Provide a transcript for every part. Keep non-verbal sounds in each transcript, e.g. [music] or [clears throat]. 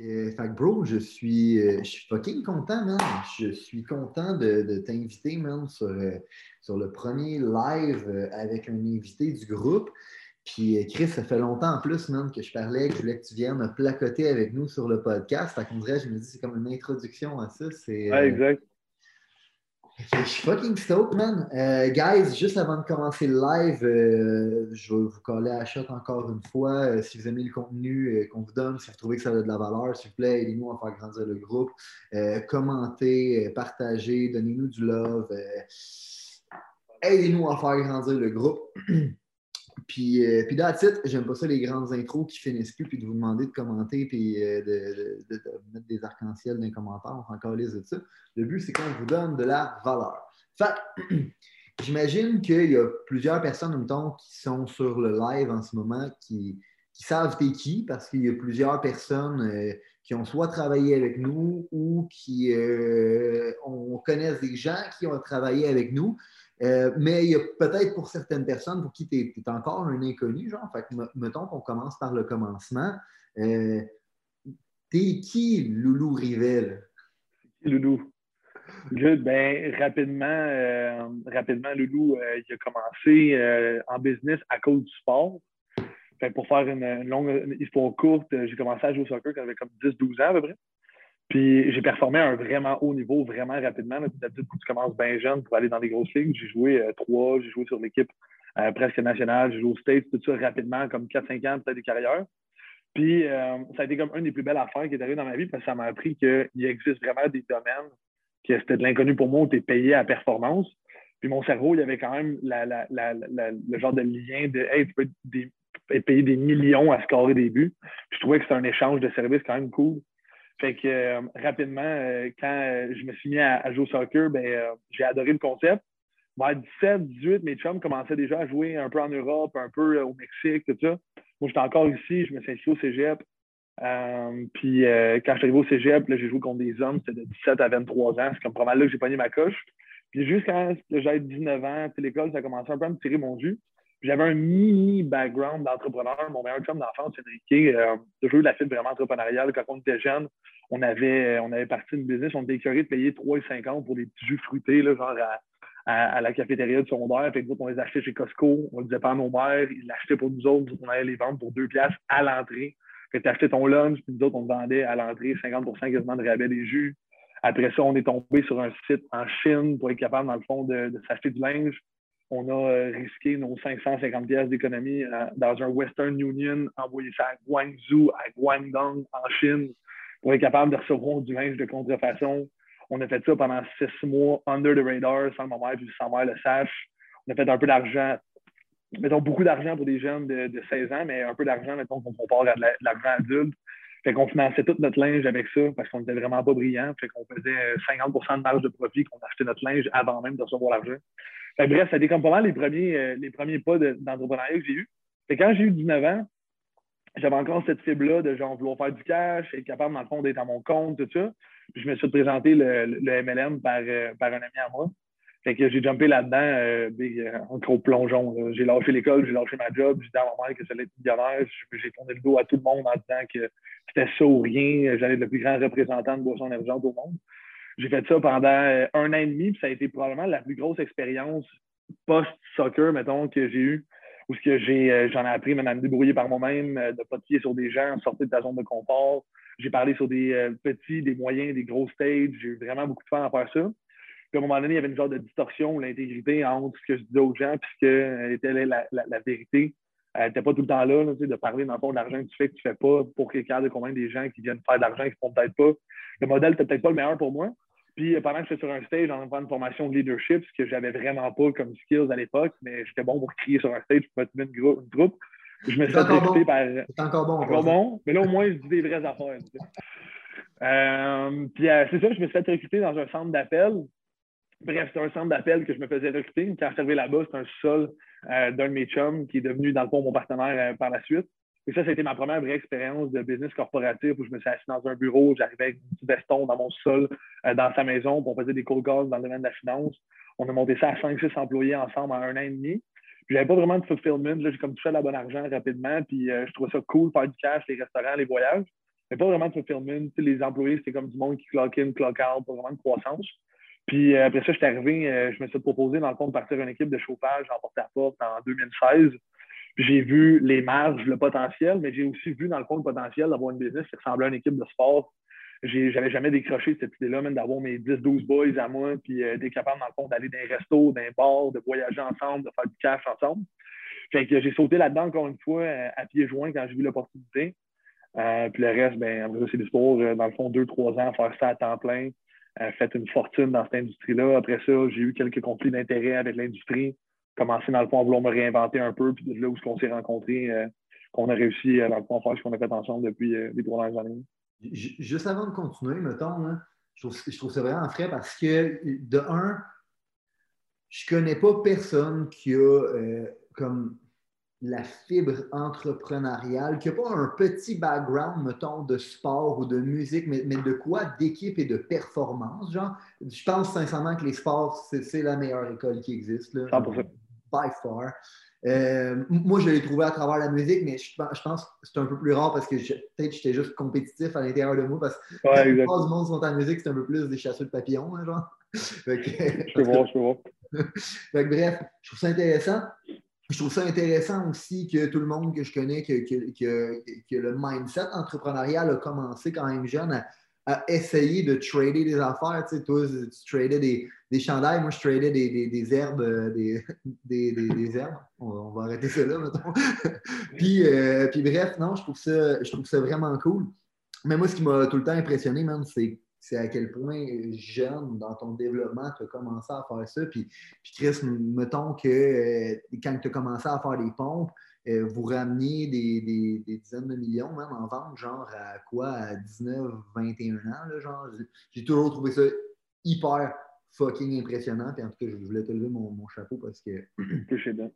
Euh, fait que bro, je suis, euh, je suis fucking content, man. Je suis content de, de t'inviter, man, sur, euh, sur le premier live avec un invité du groupe. Puis Chris, ça fait longtemps en plus, man, que je parlais, que je voulais que tu viennes me placoter avec nous sur le podcast. Fait qu'on dirait, je me dis, c'est comme une introduction à ça. C'est, Ouais, exact. Je suis fucking stoked, man. Euh, guys, juste avant de commencer le live, euh, je vais vous coller à shot encore une fois. Euh, si vous aimez le contenu qu'on vous donne, si vous trouvez que ça a de la valeur, s'il vous plaît, aidez-nous à faire grandir le groupe. Commentez, partagez, donnez-nous du love. aidez-nous à faire grandir le groupe. [clears throat] Puis, euh, puis it. J'aime pas ça les grandes intros qui finissent plus, puis de vous demander de commenter, puis euh, de, mettre des arcs-en-ciel dans les commentaires. On encore les de ça. Le but, c'est qu'on vous donne de la valeur. Fait [clears throat] j'imagine qu'il y a plusieurs personnes, en même temps, qui sont sur le live en ce moment, qui, qui savent qui, parce qu'il y a plusieurs personnes euh, qui ont soit travaillé avec nous ou qui euh, on des gens qui ont travaillé avec nous. Euh, mais il y a peut-être pour certaines personnes pour qui tu es, encore un inconnu, genre. Fait que, me- mettons qu'on commence par le commencement. Euh, T'es qui, Loulou Rivet? là? Loulou? Good. Ben, rapidement, euh, rapidement, Loulou, euh, il a commencé en business à cause du sport. Fait pour faire une, longue histoire courte, j'ai commencé à jouer au soccer quand j'avais comme 10-12 ans à peu près. Puis j'ai performé à un vraiment haut niveau, vraiment rapidement. D'habitude, tu commences bien jeune pour aller dans des grosses ligues, j'ai joué euh, trois, j'ai joué sur l'équipe euh, presque nationale, j'ai joué aux States, tout ça rapidement, comme 4-5 ans peut-être de carrière. Puis euh, ça a été comme une des plus belles affaires qui est arrivée dans ma vie parce que ça m'a appris qu'il existe vraiment des domaines que c'était de l'inconnu pour moi où tu es payé à performance. Puis mon cerveau, il y avait quand même le genre de lien de Hey, tu peux être, des- payé des millions à scorer des buts. Puis je trouvais que c'était un échange de services quand même cool. Fait que euh, rapidement, euh, quand euh, je me suis mis à, jouer au soccer, ben, j'ai adoré le concept. Vers 17, 18, mes chums commençaient déjà à jouer un peu en Europe, un peu au Mexique, tout ça. Moi, j'étais encore ici, je me suis inscrit au cégep. Puis quand je suis arrivé au cégep, j'ai joué contre des hommes, c'était de 17 à 23 ans. C'est comme pas mal là que j'ai pogné ma coche. Puis juste quand j'avais 19 ans, l'école, ça a commencé un peu à me tirer mon jus. J'avais un mini background d'entrepreneur. Mon meilleur chum d'enfance, Enrique, euh, toujours eu la fibre vraiment entrepreneuriale. Quand on était jeune, on avait, on avait parti une business, on était de payer 3,50 pour des petits jus fruités, là, genre à, la cafétéria du secondaire. Fait que on les achetait chez Costco, on le disait pas à nos mères, ils l'achetaient pour nous autres, on allait les vendre pour 2 piastres à l'entrée. Fait que tu achetais ton lunch, puis nous autres, on te vendait à l'entrée 50 quasiment de rabais des jus. Après ça, on est tombé sur un site en Chine pour être capable, dans le fond, de s'acheter du linge. On a euh, risqué nos 550 pièces d'économie euh, dans un Western Union, envoyé ça à Guangzhou, à Guangdong, en Chine, pour être capable de recevoir du linge de contrefaçon. On a fait ça pendant six mois, under the radar, sans ma mère puis sans mère le sache. On a fait un peu d'argent, mettons beaucoup d'argent pour des jeunes de, de 16 ans, mais un peu d'argent, mettons, qu'on compare à de l'argent adulte. Fait qu'on finançait tout notre linge avec ça parce qu'on n'était vraiment pas brillants. Fait qu'on faisait euh, 50% de marge de profit, qu'on achetait notre linge avant même de recevoir l'argent. Bref, ça a été comme pas mal les premiers, euh, les premiers pas de- d'entrepreneuriat que j'ai eu. Fait quand j'ai eu 19 ans, j'avais encore cette fibre-là de genre vouloir faire du cash, être capable, dans le fond, d'être à mon compte, tout ça. Puis je me suis présenté le, le MLM par, euh, par un ami à moi. Fait que j'ai jumpé là-dedans, euh, big, euh, en gros plongeon. J'ai lâché l'école, j'ai lâché ma job, j'ai dit à ma mère que ça allait être millionnaire. J'ai- tourné le dos à tout le monde en disant que c'était ça ou rien. J'allais être le plus grand représentant de boisson émergente au monde. J'ai fait ça pendant euh, un an et demi, puis ça a été probablement la plus grosse expérience post-soccer, mettons, que j'ai eue. Où euh, j'en ai appris même à me débrouiller par moi-même, euh, de pas te fier sur des gens, sortir de ta zone de confort. J'ai parlé sur des petits, des moyens, des gros stages. J'ai eu vraiment beaucoup de fun à faire ça. Puis à un moment donné, il y avait une genre de distorsion ou l'intégrité entre ce que je disais aux gens puis ce que euh, était la, la- la vérité. Elle n'était pas tout le temps là, de parler dans le fond de l'argent que tu fais, que tu fais pas, pour qu'il y ait de convaincre des gens qui viennent faire de l'argent et qui ne font peut-être pas. Le modèle n'était peut-être pas le meilleur pour moi. Puis euh, pendant que j'étais sur un stage, en de une formation de leadership, ce que j'avais vraiment pas comme skills à l'époque, mais j'étais bon pour crier sur un stage, pour motiver une, grou- une troupe. Je me suis recruter bon. par. C'est encore bon. Encore bon, mais là, au moins, je dis des vraies affaires. Euh, puis euh, c'est ça, je me suis fait recruter dans un centre d'appel. Bref, c'est un centre d'appel que je me faisais recruter. Quand je suis là-bas, c'est un sol d'un de mes chums qui est devenu, dans le fond, mon partenaire par la suite. Et ça, été ma première vraie expérience de business corporatif où je me suis assis dans un bureau, j'arrivais avec un petit veston dans mon sol, dans sa maison, puis on faisait des cold calls dans le domaine de la finance. On a monté ça à 5-6 employés ensemble en un an et demi. J'avais pas vraiment de fulfillment. J'ai comme touché à la bonne argent rapidement. Puis je trouvais ça cool, faire du cash, les restaurants, les voyages mais pas vraiment de fulfillment. les employés, c'était comme du monde qui clock in, clock out, pas vraiment de croissance. Puis euh, après ça, je suis arrivé, euh, je me suis proposé dans le fond de partir une équipe de chauffage en porte-à-porte en 2016. Puis j'ai vu les marges, le potentiel, mais j'ai aussi vu dans le fond le potentiel d'avoir une business qui ressemblait à une équipe de sport. J'avais jamais décroché cette idée-là, même d'avoir mes 10-12 boys à moi, puis euh, d'être capable, dans le fond, d'aller dans un resto, dans un bar, de voyager ensemble, de faire du cash ensemble. Fait que j'ai sauté là-dedans encore une fois à pieds joints quand j'ai vu l'opportunité. Puis le reste, ben, c'est du sport, dans le fond, deux, trois ans, faire ça à temps plein, fait une fortune dans cette industrie-là. Après ça, j'ai eu quelques conflits d'intérêts avec l'industrie, commencé dans le fond à vouloir me réinventer un peu, puis de là où on s'est rencontrés, qu'on a réussi dans le fond à faire ce qu'on a fait ensemble depuis les trois dernières années. Juste avant de continuer, mettons, je, trouve, je trouve ça vraiment frais parce que, de un, je connais pas personne qui a comme la fibre entrepreneuriale, qui n'a pas un petit background, mettons, de sport ou de musique, mais, de quoi? D'équipe et de performance, genre. Je pense sincèrement que les sports, c'est la meilleure école qui existe. Là, 100%. By far. Euh, moi, je l'ai trouvé à travers la musique, mais je, pense que c'est un peu plus rare parce que peut-être j'étais juste compétitif à l'intérieur de moi parce que ouais, la plupart du monde sont en musique, c'est un peu plus des chasseurs de papillons, hein, genre. [laughs] je voir, je voir. [laughs] bref, je trouve ça intéressant je trouve ça intéressant aussi que tout le monde que je connais, que, que, le mindset entrepreneurial a commencé quand même jeune à, essayer de trader des affaires. Tu sais, toi, tu tradais des, des chandails, moi je tradais des, des, herbes, euh, des, [laughs] des, herbes. On, va arrêter ça là, mettons. [laughs] puis, euh, puis bref, non, je trouve ça, je trouve ça vraiment cool. Mais moi, ce qui m'a tout le temps impressionné, man, c'est c'est à quel point jeune dans ton développement tu as commencé à faire ça. Puis, puis Chris, mettons que euh, quand tu as commencé à faire des pompes, euh, vous rameniez des, dizaines de millions même en vente, genre à quoi, à 19, 21 ans, genre. J'ai toujours trouvé ça hyper fucking impressionnant. Puis en tout cas, je voulais te lever mon, chapeau parce que. [clears throat]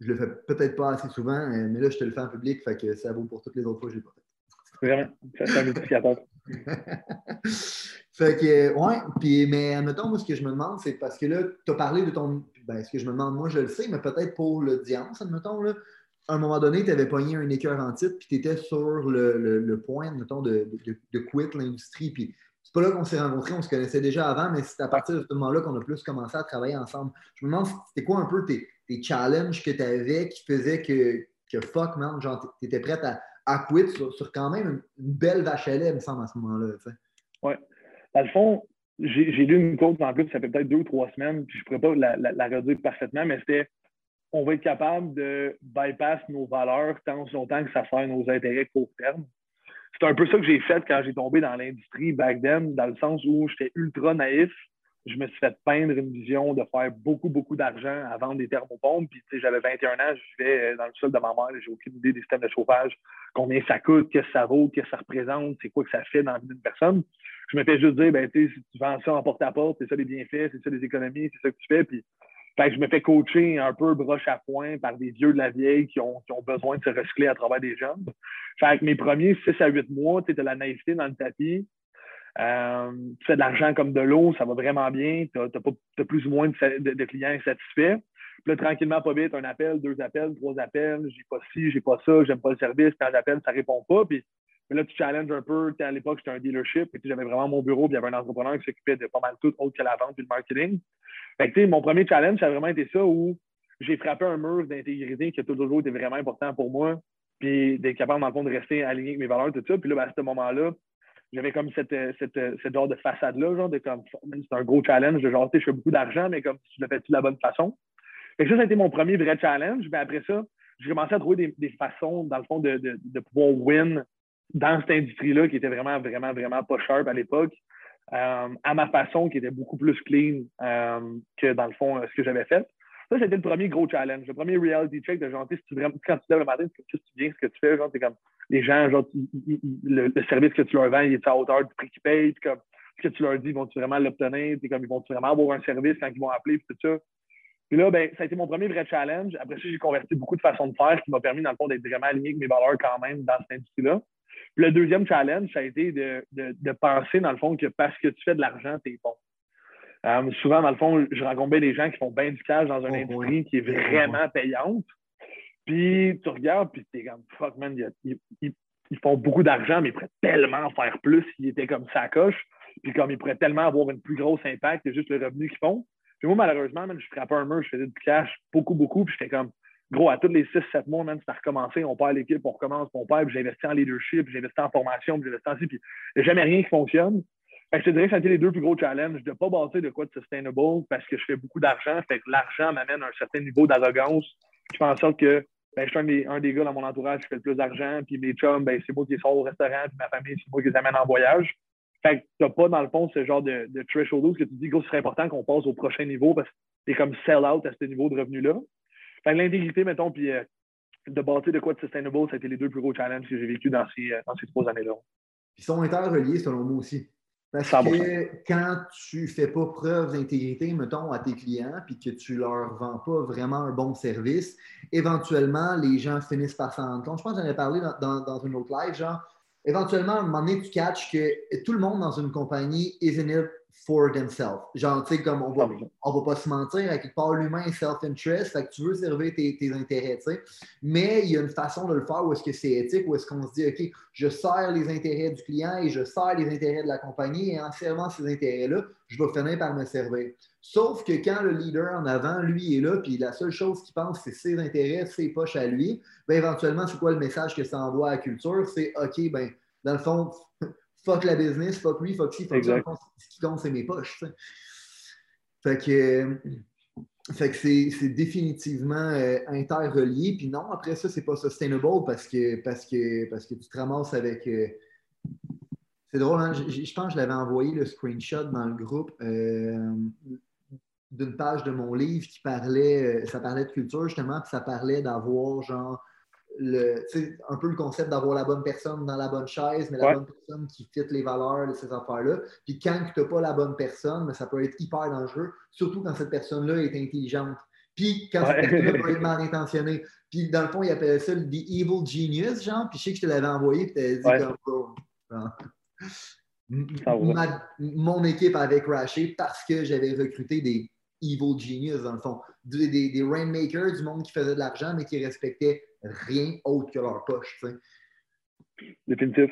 je le fais peut-être pas assez souvent, euh, mais là, je te le fais en public, fait que ça vaut pour toutes les autres fois que je l'ai pas fait. Vraiment, c'est un multiplicateur. [laughs] fait que, ouais, puis, mais admettons, moi, ce que je me demande, c'est parce que là, tu as parlé de ton. Ben, ce que je me demande, moi, je le sais, mais peut-être pour l'audience, admettons, là, à un moment donné, tu avais pogné un écœur en titre, puis tu étais sur le, le, point, admettons, de, de, de quitter l'industrie. Puis c'est pas là qu'on s'est rencontrés, on se connaissait déjà avant, mais c'est à partir de ce moment-là qu'on a plus commencé à travailler ensemble. Je me demande, c'était quoi un peu tes, tes challenges que tu avais qui faisaient que, que fuck, man, genre, tu étais prête à à sur, quand même une, belle vache à lait, me semble, à ce moment-là. Oui. Dans le fond, j'ai lu une quote en plus, ça fait peut-être deux ou trois semaines, puis je ne pourrais pas la, redire parfaitement, mais c'était on va être capable de bypass nos valeurs tant longtemps que ça sert nos intérêts court terme. C'est un peu ça que j'ai fait quand j'ai tombé dans l'industrie back then, dans le sens où j'étais ultra naïf je me suis fait peindre une vision de faire beaucoup, beaucoup d'argent à vendre des thermopompes. Puis, tu sais, j'avais 21 ans, je vivais euh, dans le sol de ma mère, j'ai aucune idée des systèmes de chauffage, combien ça coûte, qu'est-ce que ça vaut, qu'est-ce que ça représente, c'est quoi que ça fait dans la vie d'une personne. Je me fais juste dire, ben, tu sais, si tu vends ça en porte-à-porte, c'est ça les bienfaits, c'est ça les économies, c'est ça que tu fais. Puis, fait je me fais coacher un peu broche à point par des vieux de la vieille qui ont, qui ont besoin de se recycler à travers des jeunes. Fait que mes premiers 6 à 8 mois, tu de la naïveté dans le tapis. Euh, tu fais de l'argent comme de l'eau, ça va vraiment bien. Tu as, plus ou moins de, clients satisfaits. Puis là, tranquillement, pas vite, un appel, deux appels, trois appels, j'ai pas ci, j'ai pas ça, j'aime pas le service, quand j'appelle, ça répond pas. Puis là, tu challenges un peu. À l'époque, j'étais un dealership, et j'avais vraiment mon bureau, puis il y avait un entrepreneur qui s'occupait de pas mal tout autre que la vente et le marketing. Fait que, mon premier challenge, ça a vraiment été ça où j'ai frappé un mur d'intégrité qui a toujours été vraiment important pour moi, puis d'être capable, de rester aligné avec mes valeurs, tout ça. Puis là, ben, à ce moment-là, j'avais comme cette, cette, cette, genre de façade-là, genre de comme c'est un gros challenge de genre, tu sais, je fais beaucoup d'argent, mais comme tu le fais de la bonne façon. Et ça, ça a été mon premier vrai challenge. Mais après ça, j'ai commencé à trouver des, des, façons, dans le fond, de, de, de pouvoir win dans cette industrie-là qui était vraiment, vraiment, vraiment pas sharp à l'époque, euh, à ma façon, qui était beaucoup plus clean euh, que dans le fond, ce que j'avais fait. Ça, c'était le premier gros challenge. Le premier reality check de genre, si tu vraiment, quand tu lèves le matin, tu sais bien ce que tu fais, genre, t'es comme, les gens, genre, le, service que tu leur vends, il est à hauteur du prix qu'ils payent, puis comme, ce que tu leur dis, vont-tu vraiment l'obtenir, t'es comme, ils vont vraiment avoir un service quand ils vont appeler, puis tout ça. Puis là, ben, ça a été mon premier vrai challenge. Après ça, j'ai converti beaucoup de façons de faire qui m'a permis, dans le fond, d'être vraiment aligné avec mes valeurs quand même dans cette industrie-là. Puis le deuxième challenge, ça a été de, de, de, penser, dans le fond, que parce que tu fais de l'argent, t'es bon. Euh, souvent, dans le fond, je rencontre des gens qui font bien du cash dans une oh, industrie qui est vraiment payante. Puis tu regardes, puis t'es comme fuck, man, ils, font beaucoup d'argent, mais ils pourraient tellement faire plus s'ils étaient comme ça coche. Puis comme ils pourraient tellement avoir une plus grosse impact que juste le revenu qu'ils font. Puis moi, malheureusement, man, je frappais un mur, je faisais du cash beaucoup, beaucoup, puis j'étais comme gros, à tous les 6-7 mois, même, ça a recommencé, on perd l'équipe, on recommence, on perd, puis j'investis en leadership, j'investis en formation, puis j'investis en ci, puis il n'y a jamais rien qui fonctionne. Je te dirais que ça a été les deux plus gros challenges, de ne pas bâtir de quoi de sustainable parce que je fais beaucoup d'argent, fait que l'argent m'amène à un certain niveau d'arrogance qui fait en sorte que ben, je suis un des, gars dans mon entourage qui fait le plus d'argent, puis mes chums, ben, c'est moi qui les sors au restaurant, puis ma famille, c'est moi qui les amène en voyage. Fait que t'as pas, dans le fond, ce genre de, de threshold que tu dis, gros, ce serait important qu'on passe au prochain niveau parce que t'es comme sell-out à ce niveau de revenu-là. Fait que l'intégrité, mettons, puis euh, de bâtir de quoi de sustainable, ça a été les deux plus gros challenges que j'ai vécu dans ces, euh, dans ces trois années-là. Ils sont interreliés, selon moi aussi. Parce que quand tu ne fais pas preuve d'intégrité, mettons, à tes clients, puis que tu ne leur vends pas vraiment un bon service, éventuellement, les gens finissent par s'en rendre compte. Je pense que j'en ai parlé dans, dans, une autre live, genre, éventuellement, à un moment donné, tu catches que tout le monde dans une compagnie is in it for themselves. Genre, tu sais, comme on va, on va pas se mentir, à quelque part, l'humain est self-interest, fait que tu veux servir tes, tes intérêts, tu sais. Mais il y a une façon de le faire où est-ce que c'est éthique, où est-ce qu'on se dit, OK, je sers les intérêts du client et je sers les intérêts de la compagnie et en servant ces intérêts-là, je vais finir par me servir. Sauf que quand le leader en avant, lui, est là, puis la seule chose qu'il pense, c'est ses intérêts, ses poches à lui, bien, éventuellement, c'est quoi le message que ça envoie à la culture? C'est OK, ben dans le fond, fuck la business, fuck lui, fuck ci, fuck ça. Ce qui compte, c'est mes poches. Fait que, fait que c'est définitivement euh, interrelié. Puis non, après ça, c'est pas sustainable parce que, parce, que, parce que tu te ramasses avec. Euh, c'est drôle, hein? je, pense que je l'avais envoyé le screenshot dans le groupe euh, d'une page de mon livre qui parlait, ça parlait de culture justement, puis ça parlait d'avoir genre le, un peu le concept d'avoir la bonne personne dans la bonne chaise, mais la bonne personne qui fit les valeurs de ces affaires-là. Puis quand tu n'as pas la bonne personne, mais ça peut être hyper dangereux, surtout quand cette personne-là est intelligente. Puis quand cette personne-là [laughs] est mal intentionnée. Puis dans le fond, il appelait ça le The Evil Genius, genre. Puis je sais que je te l'avais envoyé, puis tu dit comme mon équipe avait crashé parce que j'avais recruté des Evil Genius, dans le fond. Des, des, des rainmakers, du monde qui faisait de l'argent, mais qui respectait rien autre que leur poche. sais. Définitif.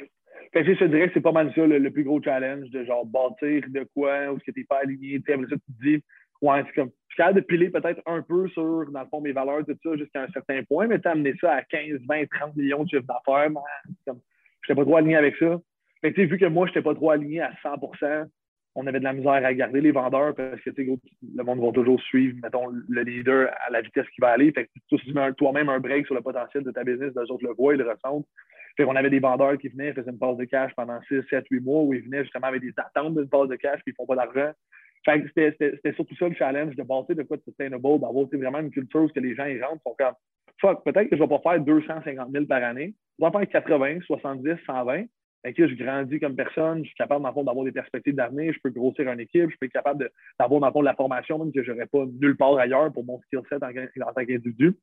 Je te dirais que c'est pas mal ça le, plus gros challenge de genre bâtir de quoi, ou ce que tu n'es pas aligné. Après ça, tu te dis, ouais, c'est comme, je suis capable de piler peut-être un peu sur, dans le fond, mes valeurs, tout ça, jusqu'à un certain point, mais tu amené ça à 15, 20, 30 millions de chiffres d'affaires, je n'étais pas trop aligné avec ça. Fait que, vu que moi, je n'étais pas trop aligné à 100 on avait de la misère à garder les vendeurs parce que le monde va toujours suivre, mettons, le leader à la vitesse qu'il va aller. Fait que tu toi-même un break sur le potentiel de ta business, les autres le voient, ils le ressentent. Fait qu'on avait des vendeurs qui venaient, faisaient une passe de cash pendant 6, 7, 8 mois où ils venaient justement avec des attentes d'une passe de cash puis ils font pas d'argent. Fait que c'était surtout ça le challenge de bâtir de quoi de sustainable, d'avoir vraiment une culture où les gens ils rentrent, sont comme fuck, peut-être que je vais pas faire 250 000 par année, je vais faire 80, 70, 120, que je grandis comme personne, je suis capable, d'avoir des perspectives d'avenir, je peux grossir une équipe, je peux être capable d'avoir, dans de la formation, même que je n'aurais pas nulle part ailleurs pour mon skill set en, tant qu'individu.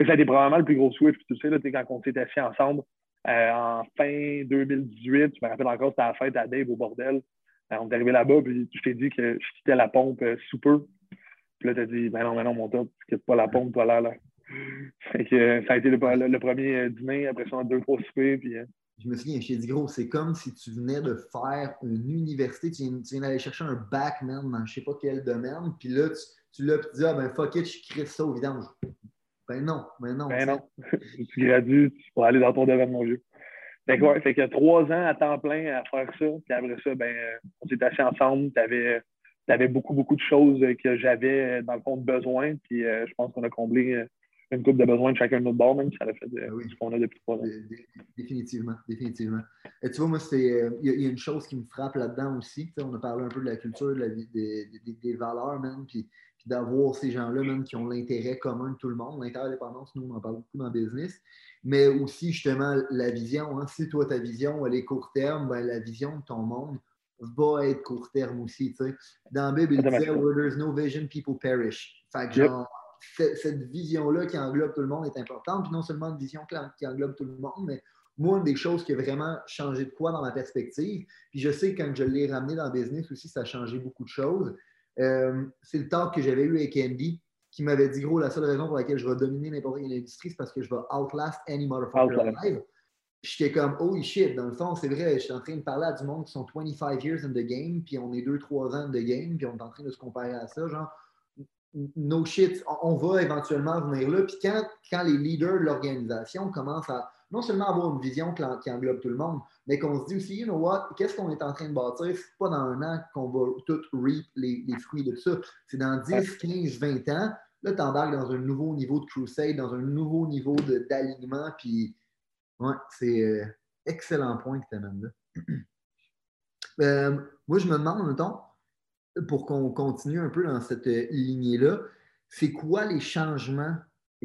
Ça a été probablement le plus gros switch. Tu sais, là, quand on s'est assis ensemble euh, en fin 2018, je me rappelle encore, c'était la fête à Dave au bordel. Euh, on est arrivé là-bas, puis je t'ai dit que je quittais la pompe euh, sous peu. Puis là, tu as dit, ben non, ben non, mon top, tu quittes pas la pompe, toi là, là. que, ça a été le, premier dîner, après ça, on a deux, trois soupers, puis je me souviens, je t'ai dit, gros, c'est comme si tu venais de faire une université, tu viens, d'aller chercher un bac, man, dans je sais pas quel domaine, puis là, tu, tu l'as, tu dis, ah ben fuck it, je crée ça au vidange. Ben non, ben non. Ben non. [laughs] tu gradues, tu vas aller dans ton domaine, mon vieux. Fait que, ouais, fait que trois ans à temps plein à faire ça, puis après ça, ben, on s'est assis ensemble, tu avais, avais, beaucoup, beaucoup de choses que j'avais, dans le fond, besoin, puis euh, je pense qu'on a comblé une coupe de besoin de chacun de notre bord, même ça a fait de, oui. ce qu'on a depuis trois ans. Définitivement, définitivement. Et tu vois, moi, il y, y, a une chose qui me frappe là-dedans aussi. On a parlé un peu de la culture, de la, des, des, des, valeurs, même, puis, puis d'avoir ces gens-là, même, qui ont l'intérêt commun de tout le monde. L'interdépendance, nous, on en parle beaucoup dans le business. Mais aussi, justement, la vision. Hein. Si toi, ta vision, elle est court terme, ben, la vision de ton monde va être court terme aussi. Tu sais. Dans la Bible, il disait Where there's no vision, people perish. Fait que, genre, cette vision-là qui englobe tout le monde est importante. Puis non seulement une vision qui englobe tout le monde, mais moi, une des choses qui a vraiment changé de quoi dans ma perspective, puis je sais que quand je l'ai ramené dans le business aussi, ça a changé beaucoup de choses. Euh, c'est le talk que j'avais eu avec Andy, qui m'avait dit, gros, la seule raison pour laquelle je vais dominer n'importe quelle industrie, c'est parce que je vais outlast any motherfucker alive. J'étais comme, oh shit, dans le fond, c'est vrai, je suis en train de parler à du monde qui sont 25 years in the game, puis on est 2-3 ans in the game, puis on est en train de se comparer à ça. Genre, no shit, on va éventuellement venir là. Puis quand, quand les leaders de l'organisation commencent à non seulement avoir une vision qui englobe tout le monde, mais qu'on se dit aussi, you know what, qu'est-ce qu'on est en train de bâtir? C'est pas dans un an qu'on va tout reap les, les fruits de ça. C'est dans 10, 15, 20 ans. Là, tu embarques dans un nouveau niveau de crusade, dans un nouveau niveau d'alignement. Puis, ouais, c'est euh, excellent point que tu amènes là. [clears throat] Euh, moi, je me demande, mettons, pour qu'on continue un peu dans cette euh, lignée-là, c'est quoi les changements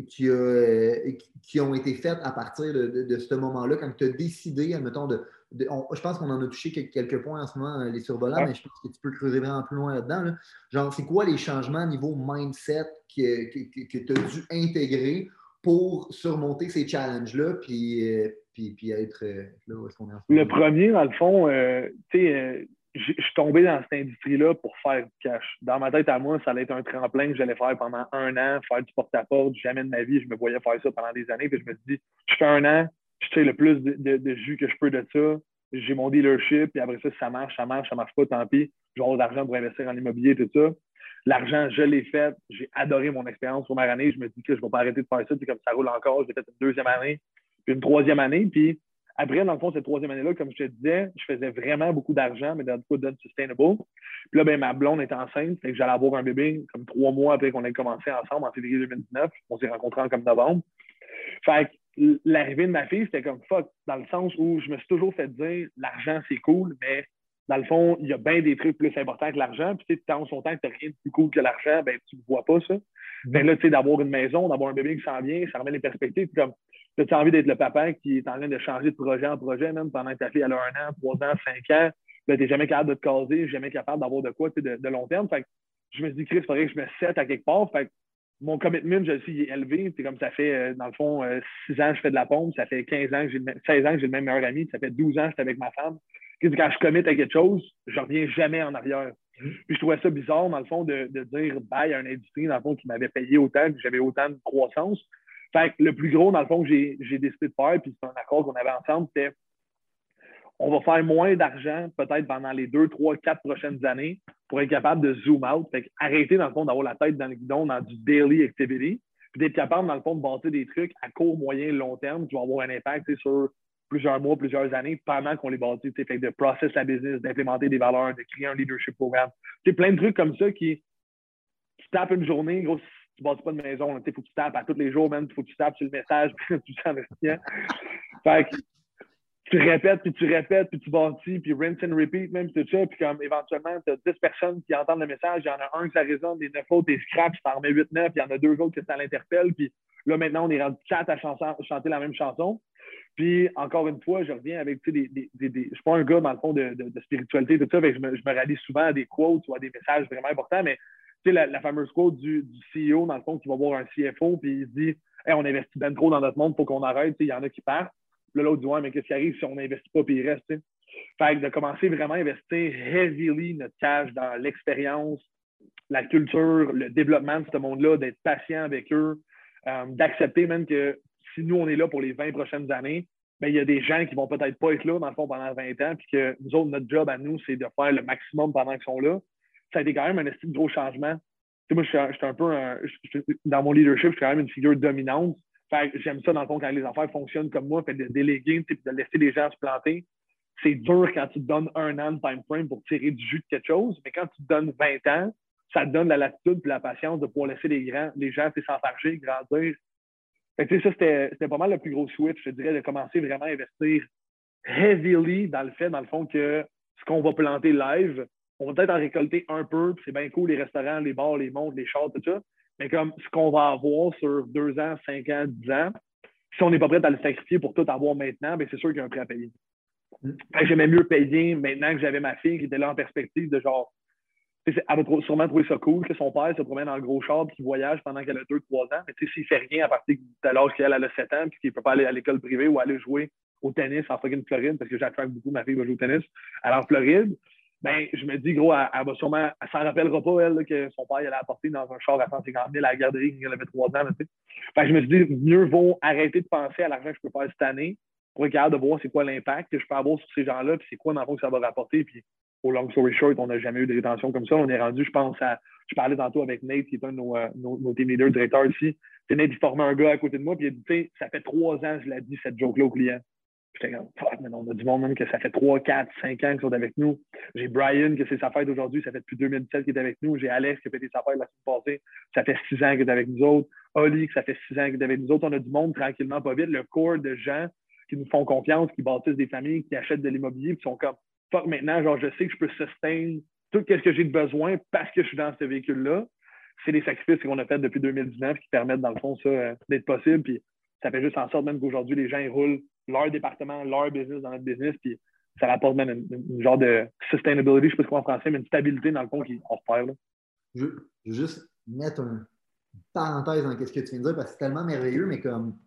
qui, euh, qui, ont été faits à partir de, ce moment-là, quand tu as décidé, admettons, de. je pense qu'on en a touché quelques points en ce moment, les survolants, mais je pense que tu peux creuser vraiment plus loin là-dedans. Genre, c'est quoi les changements niveau mindset que, que, tu as dû intégrer pour surmonter ces challenges-là, puis, euh, puis, puis, être là où est-ce qu'on est en ce Le premier, dans le fond, tu sais, je suis tombé dans cette industrie-là pour faire du cash. Dans ma tête à moi, ça allait être un tremplin que j'allais faire pendant un an, faire du porte-à-porte. Jamais de ma vie, je me voyais faire ça pendant des années. Puis je me suis dit, je fais un an, je fais le plus de, jus que je peux de ça. J'ai mon dealership, puis après ça, ça marche, ça marche, ça marche pas, tant pis. J'ai de l'argent pour investir en immobilier, tout ça. L'argent, je l'ai fait. J'ai adoré mon expérience première année. Je me dis que je ne vais pas arrêter de faire ça. Puis comme ça roule encore, j'ai fait une deuxième année, puis une troisième année. Puis après, dans le fond, cette troisième année-là, comme je te disais, je faisais vraiment beaucoup d'argent, mais dans le coup sustainable. Puis là, ben, ma blonde est enceinte, fait que j'allais avoir un bébé comme trois mois après qu'on ait commencé ensemble en février 2019. On s'est rencontrés en comme novembre. Fait que l'arrivée de ma fille, c'était comme fuck, dans le sens où je me suis toujours fait dire l'argent, c'est cool, mais dans le fond, il y a bien des trucs plus importants que l'argent. Puis, tu sais, tant son temps que tu n'as rien de plus cool que l'argent, ben, tu ne vois pas ça. Ben là, tu sais, d'avoir une maison, d'avoir un bébé qui s'en vient, ça remet les perspectives. comme, tu as envie d'être le papa qui est en train de changer de projet en projet, même pendant que ta fille a un an, trois ans, cinq ans? tu n'es jamais capable de te caser, jamais capable d'avoir de quoi de, de, long terme. Fait je me suis dit, Chris, il faudrait que je me sette à quelque part. Fait mon commitment, je le suis élevé. C'est comme ça fait, euh, dans le fond, euh, six ans que je fais de la pompe. Ça fait 15 ans que j'ai 16 ans que j'ai le même meilleur ami. Ça fait 12 ans que j'étais avec ma femme. Quand je commit à quelque chose, je ne reviens jamais en arrière. Puis je trouvais ça bizarre, dans le fond, de, de dire bye à une industrie, dans le fond, qui m'avait payé autant, que j'avais autant de croissance. Fait que le plus gros, dans le fond, que j'ai décidé de faire, puis c'est un accord qu'on avait ensemble, c'était on va faire moins d'argent peut-être pendant les deux, trois, quatre prochaines années pour être capable de zoom out. Fait arrêter, dans le fond, d'avoir la tête dans le guidon dans du daily activity, puis d'être capable, dans le fond, de bâtir des trucs à court, moyen, long terme qui vont avoir un impact sur plusieurs mois, plusieurs années pendant qu'on les bâtit. Fait de process la business, d'implémenter des valeurs, de créer un leadership programme. C'est plein de trucs comme ça qui, tapent une journée, gros, tu bâtis pas de maison. Il faut que tu tapes à tous les jours, même. Il faut que tu tapes sur le message, [laughs] tu t'en Fait que tu répètes, puis tu répètes, puis tu bâtis, puis rinse and repeat, même, tout ça. Puis comme éventuellement, tu as 10 personnes qui entendent le message, il y en a un qui ça résonne, les 9 autres, t'es scratch, tu en remets 8, 9, puis il y en a deux autres que ça l'interpelle. Puis là, maintenant, on est rendu 4 à chanter la même chanson. Puis, encore une fois, je reviens avec, tu sais, des, des, des, je suis pas un gars, dans le fond, de, de, spiritualité, tout ça, je me, je me rallie souvent à des quotes ou à des messages vraiment importants, mais sais, la, fameuse quote du, du, CEO, dans le fond, qui va voir un CFO, puis il dit on investit bien trop dans notre monde, il faut qu'on arrête. Il y en a qui partent. Là, l'autre dit ouais, mais qu'est-ce qui arrive si on n'investit pas, puis il reste. Fait que de commencer vraiment à investir heavily notre cash dans l'expérience, la culture, le développement de ce monde-là, d'être patient avec eux, euh, d'accepter même que si nous, on est là pour les 20 prochaines années, ben, il y a des gens qui vont peut-être pas être là, dans le fond, pendant 20 ans, puis que nous autres, notre job à nous, c'est de faire le maximum pendant qu'ils sont là ça a été quand même un de gros changement. moi, je suis, un, peu dans mon leadership, je suis quand même une figure dominante. j'aime ça dans le fond quand les affaires fonctionnent comme moi, de déléguer, de laisser les gens se planter. C'est dur quand tu te donnes un an de time frame pour tirer du jus de quelque chose, mais quand tu te donnes 20 ans, ça te donne la latitude et la patience de pouvoir laisser les, grands, les gens s'enfarger, grandir, Fait que, ça, c'était pas mal le plus gros switch, je dirais, de commencer vraiment à investir heavily dans le fait, dans le fond, que ce qu'on va planter live, on va peut-être en récolter un peu, puis c'est bien cool, les restaurants, les bars, les montres, les chars, tout ça. Mais comme ce qu'on va avoir sur deux ans, cinq ans, dix ans, si on n'est pas prêt à le sacrifier pour tout avoir maintenant, ben c'est sûr qu'il y a un prêt à payer. Mm. J'aimais mieux payer maintenant que j'avais ma fille qui était là en perspective de genre. Elle va sûrement trouver ça cool que son père se promène dans le gros char et qu'il voyage pendant qu'elle a deux, trois ans. Mais s'il ne fait rien à partir de l'âge qu'elle a 7 ans puis qu'il ne peut pas aller à l'école privée ou aller jouer au tennis en fucking Floride, parce que j'attraque beaucoup, ma fille va jouer au tennis, elle en Floride, ben, je me dis, gros, elle, va sûrement, elle s'en rappellera pas, elle, que son père allait apporter dans un char à 150 000 à la garderie quand elle avait trois ans. Fait je me suis dit, mieux vaut arrêter de penser à l'argent que je peux faire cette année pour regarder de voir c'est quoi l'impact que je peux avoir sur ces gens-là, puis c'est quoi, dans le fond, que ça va rapporter. Puis, au long story short, on n'a jamais eu de rétention comme ça. On est rendu, je pense, à. Je parlais tantôt avec Nate, qui est un de nos, euh, nos, team leaders, directeurs ici. Nate, il formait un gars à côté de moi, puis il a dit, tu sais, ça fait trois ans, je l'ai dit, cette joke-là au client. On a du monde même que ça fait 3, 4, 5 ans qu'ils sont avec nous. J'ai Brian, que c'est sa fête aujourd'hui, ça fait depuis 2017 qu'il est avec nous. J'ai Alex, qui a fait sa fête la semaine passée, ça fait 6 ans qu'il est avec nous autres. Oli, que ça fait 6 ans qu'il est avec nous autres. On a du monde tranquillement, pas vite. Le corps de gens qui nous font confiance, qui bâtissent des familles, qui achètent de l'immobilier, qui sont comme, fuck, maintenant, genre, je sais que je peux sustain tout ce que j'ai de besoin parce que je suis dans ce véhicule-là. C'est des sacrifices qu'on a fait depuis 2019 qui permettent, dans le fond, ça, euh, d'être possible. Puis ça fait juste en sorte même qu'aujourd'hui, les gens ils roulent leur département, leur business dans notre business, puis ça rapporte même une, genre de sustainability, je ne sais pas quoi en français, mais une stabilité dans le fond qui on se perd. Je, veux juste mettre une parenthèse dans ce que tu viens de dire parce que c'est tellement merveilleux, mais comme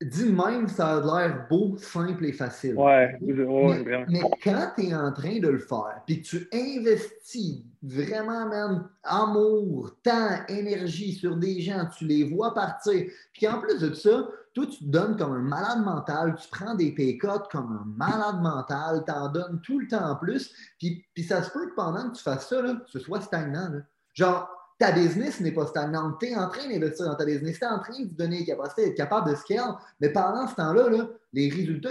Dis même, ça a l'air beau, simple et facile. Ouais, mais, quand tu es en train de le faire, puis que tu investis vraiment, même amour, temps, énergie sur des gens, tu les vois partir, puis en plus de ça, toi, tu te donnes comme un malade mental, tu prends des pécotes comme un malade mental, tu en donnes tout le temps en plus, puis, puis ça se peut que pendant que tu fasses ça, là, ce soit stagnant. Genre, ta business n'est pas stagnante. Tu es en train d'investir dans ta business. Tu es en train de vous donner les capacités, d'être capable de scale. Mais pendant ce temps-là, les résultats,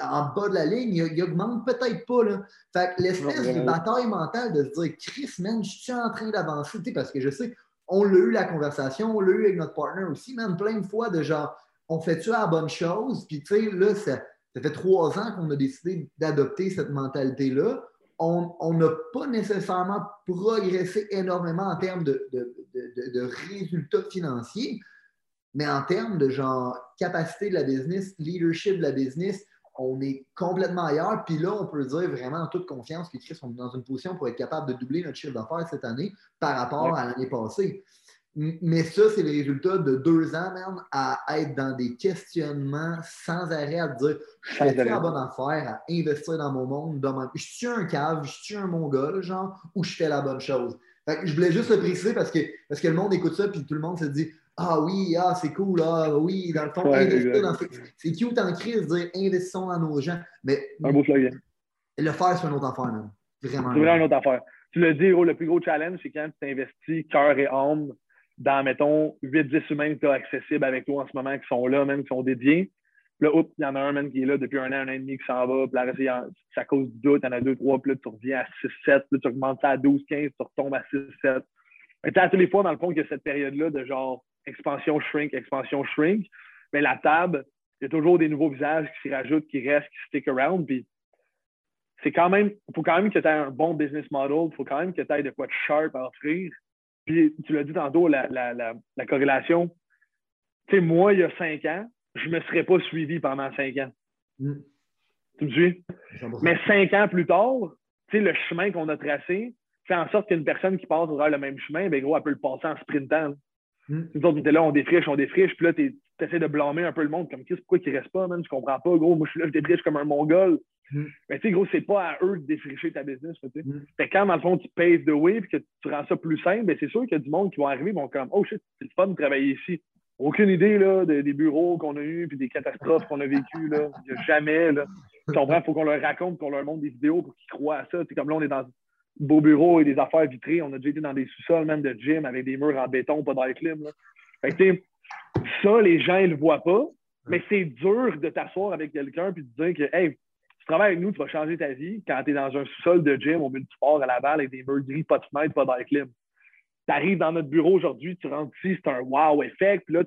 en bas de la ligne, ils, augmentent peut-être pas. Là. Fait que l'espèce de bataille mentale de se dire Chris, man, je suis en train d'avancer. Parce que je sais, on l'a eu la conversation, on l'a eu avec notre partner aussi, même plein de fois de genre, on fait-tu la bonne chose? Puis tu sais, là, ça fait trois ans qu'on a décidé d'adopter cette mentalité-là on n'a pas nécessairement progressé énormément en termes de, résultats financiers, mais en termes de genre capacité de la business, leadership de la business, on est complètement ailleurs. Puis là, on peut dire vraiment en toute confiance que Chris, on est dans une position pour être capable de doubler notre chiffre d'affaires cette année par rapport à l'année passée. Mais ça, c'est le résultat de deux ans, même, à être dans des questionnements sans arrêt, à dire je fais la bonne affaire, à investir dans mon monde, dans je suis un cave, je suis un mongol, genre, ou je fais la bonne chose? je voulais juste le préciser parce que, parce que le monde écoute ça, puis tout le monde se dit Ah oui, ah, c'est cool, ah oui, dans le fond, investir dans C'est cute en crise de dire investissons dans nos gens. Mais un beau slogan. Le faire, c'est une autre affaire, même. Vraiment. C'est vraiment une autre affaire. Tu le dis, le plus gros challenge, c'est quand tu investis cœur et âme dans, mettons, 8-10 humains que tu as accessibles avec toi en ce moment, qui sont là, même, qui sont dédiés. Puis là, il y en a un, même, qui est là depuis un an, un an et demi, qui s'en va. Puis là, ça cause du doute, il y en a deux, trois, puis là, tu reviens à 6-7, puis tu augmentes ça à 12-15, tu retombes à 6-7. Tu à tous les fois, dans le fond, qu'il y a cette période-là de genre expansion shrink, expansion shrink, mais la table, il y a toujours des nouveaux visages qui s'y rajoutent, qui restent, qui stick around. Puis c'est quand même, il faut quand même que tu aies un bon business model, il faut quand même que tu aies de quoi de sharp à offrir. Puis tu l'as dit tantôt, la, la, la, corrélation. Tu sais, moi, il y a cinq ans, je ne me serais pas suivi pendant cinq ans. Mm. Tu me suis? Mais cinq ans plus tard, tu sais, le chemin qu'on a tracé fait en sorte qu'une personne qui passe au le même chemin, ben gros, elle peut le passer en sprintant. Mm. Nous autres, on était là, on défriche, on défriche, puis là, tu essaies de blâmer un peu le monde, comme, pourquoi il ne reste pas, même, je comprends pas, gros, moi, je suis là, je défriche comme un mongol. Mm. Mais tu sais, gros, c'est pas à eux de défricher ta business. Mm. Fait quand, dans le fond, tu payes the way et que tu rends ça plus simple, ben, c'est sûr qu'il y a du monde qui va arriver, vont comme Oh shit, c'est le fun de travailler ici. Aucune idée là, des bureaux qu'on a eus puis des catastrophes qu'on a vécues. Là. Il n'y a jamais. Là. Tu comprends? Il faut qu'on leur raconte, qu'on leur montre des vidéos pour qu'ils croient à ça. comme là, on est dans un beau bureau et des affaires vitrées. On a déjà été dans des sous-sols, même de gym, avec des murs en béton, pas d'air clim. Fait que, ça, les gens, ils le voient pas. Mais c'est dur de t'asseoir avec quelqu'un et de dire que, hey, tu travailles avec nous, tu vas changer ta vie quand tu es dans un sous-sol de gym au sport à Laval avec des murs pas de fenêtre, pas d'air clim. tu arrives dans notre bureau aujourd'hui, tu rentres ici, c'est un wow effect, puis là,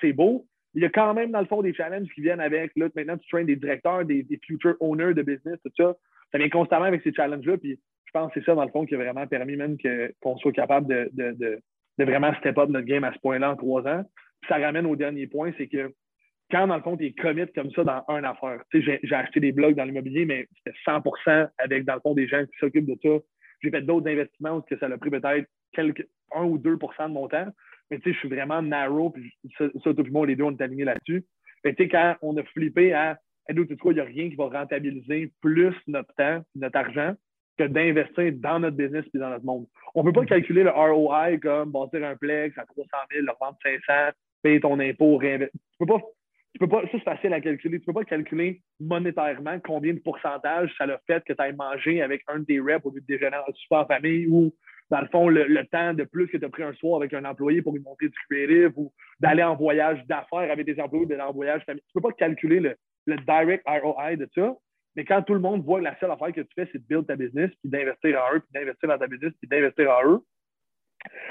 c'est beau. Il y a quand même, dans le fond, des challenges qui viennent avec. Là, maintenant, tu traînes des directeurs, des, des, future owners de business, tout ça. Ça vient constamment avec ces challenges-là. Puis je pense que c'est ça, dans le fond, qui a vraiment permis même qu'on soit capable de, de, de, de, vraiment step up notre game à ce point-là en trois ans. Puis ça ramène au dernier point, c'est que quand, dans le fond, tu es commit comme ça dans une affaire, tu sais, j'ai acheté des blogs dans l'immobilier, mais c'était 100% avec, dans le fond, des gens qui s'occupent de ça. J'ai fait d'autres investissements que ça a pris peut-être quelques 1 ou 2% de mon temps. Mais tu sais, je suis vraiment narrow, puis ça, ça tout le monde, les deux, on est alignés là-dessus. tu sais, quand on a flippé à, hey, il n'y a rien qui va rentabiliser plus notre temps, notre argent, que d'investir dans notre business et dans notre monde. On ne peut pas calculer le ROI comme bâtir un plex à 300 000, le revendre 500, payer ton impôt, réinvestir. Tu peux pas tu peux pas, ça c'est facile à calculer. Tu peux pas calculer monétairement combien de pourcentage ça a fait que tu ailles manger avec un de tes reps au lieu de déjeuner en super famille ou, dans le fond, le, temps de plus que tu as pris un soir avec un employé pour lui montrer du creative ou d'aller en voyage d'affaires avec des employés, d'aller en voyage famille. Tu peux pas calculer le, direct ROI de ça. Mais quand tout le monde voit que la seule affaire que tu fais, c'est de build ta business, puis d'investir en eux, puis d'investir dans ta business, puis d'investir en eux,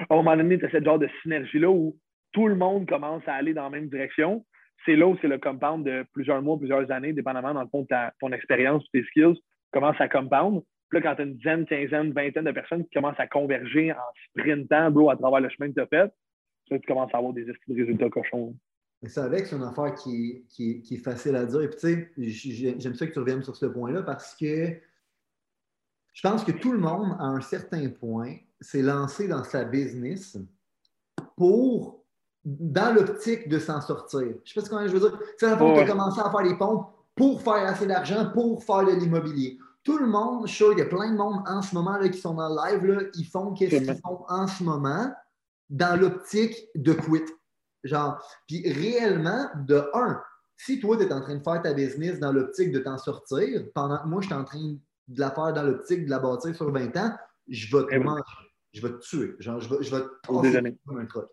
à un moment donné, tu as ce genre de synergie-là où tout le monde commence à aller dans la même direction c'est là où c'est le compound de plusieurs mois, plusieurs années, dépendamment dans le fond de ton expérience, tes skills, commence à compound. Puis là, quand tu as une dizaine, quinzaine, vingtaine de personnes qui commencent à converger en sprintant, bro, à travers le chemin que tu as fait, là, tu commences à avoir des résultats cochons. C'est avec, c'est une affaire qui, qui, qui, est facile à dire. Et puis, tu sais, j'aime ça que tu reviennes sur ce point-là parce que je pense que tout le monde, à un certain point, s'est lancé dans sa business pour dans l'optique de s'en sortir. Je ne sais pas ce que je veux dire. C'est la fois que tu as commencé à faire les pompes pour faire assez d'argent, pour faire de l'immobilier. Tout le monde, je suis sûr, il y a plein de monde en ce moment là, qui sont dans le live, là, ils font qu'est-ce qu'ils font en ce moment dans l'optique de quit. Genre, puis réellement, de un, si toi, tu es en train de faire ta business dans l'optique de t'en sortir, pendant que moi, je suis en train de la faire dans l'optique de la bâtir sur 20 ans, je vais te eh manger. Je vais te tuer. Genre, je vais, je vais te comme un truc.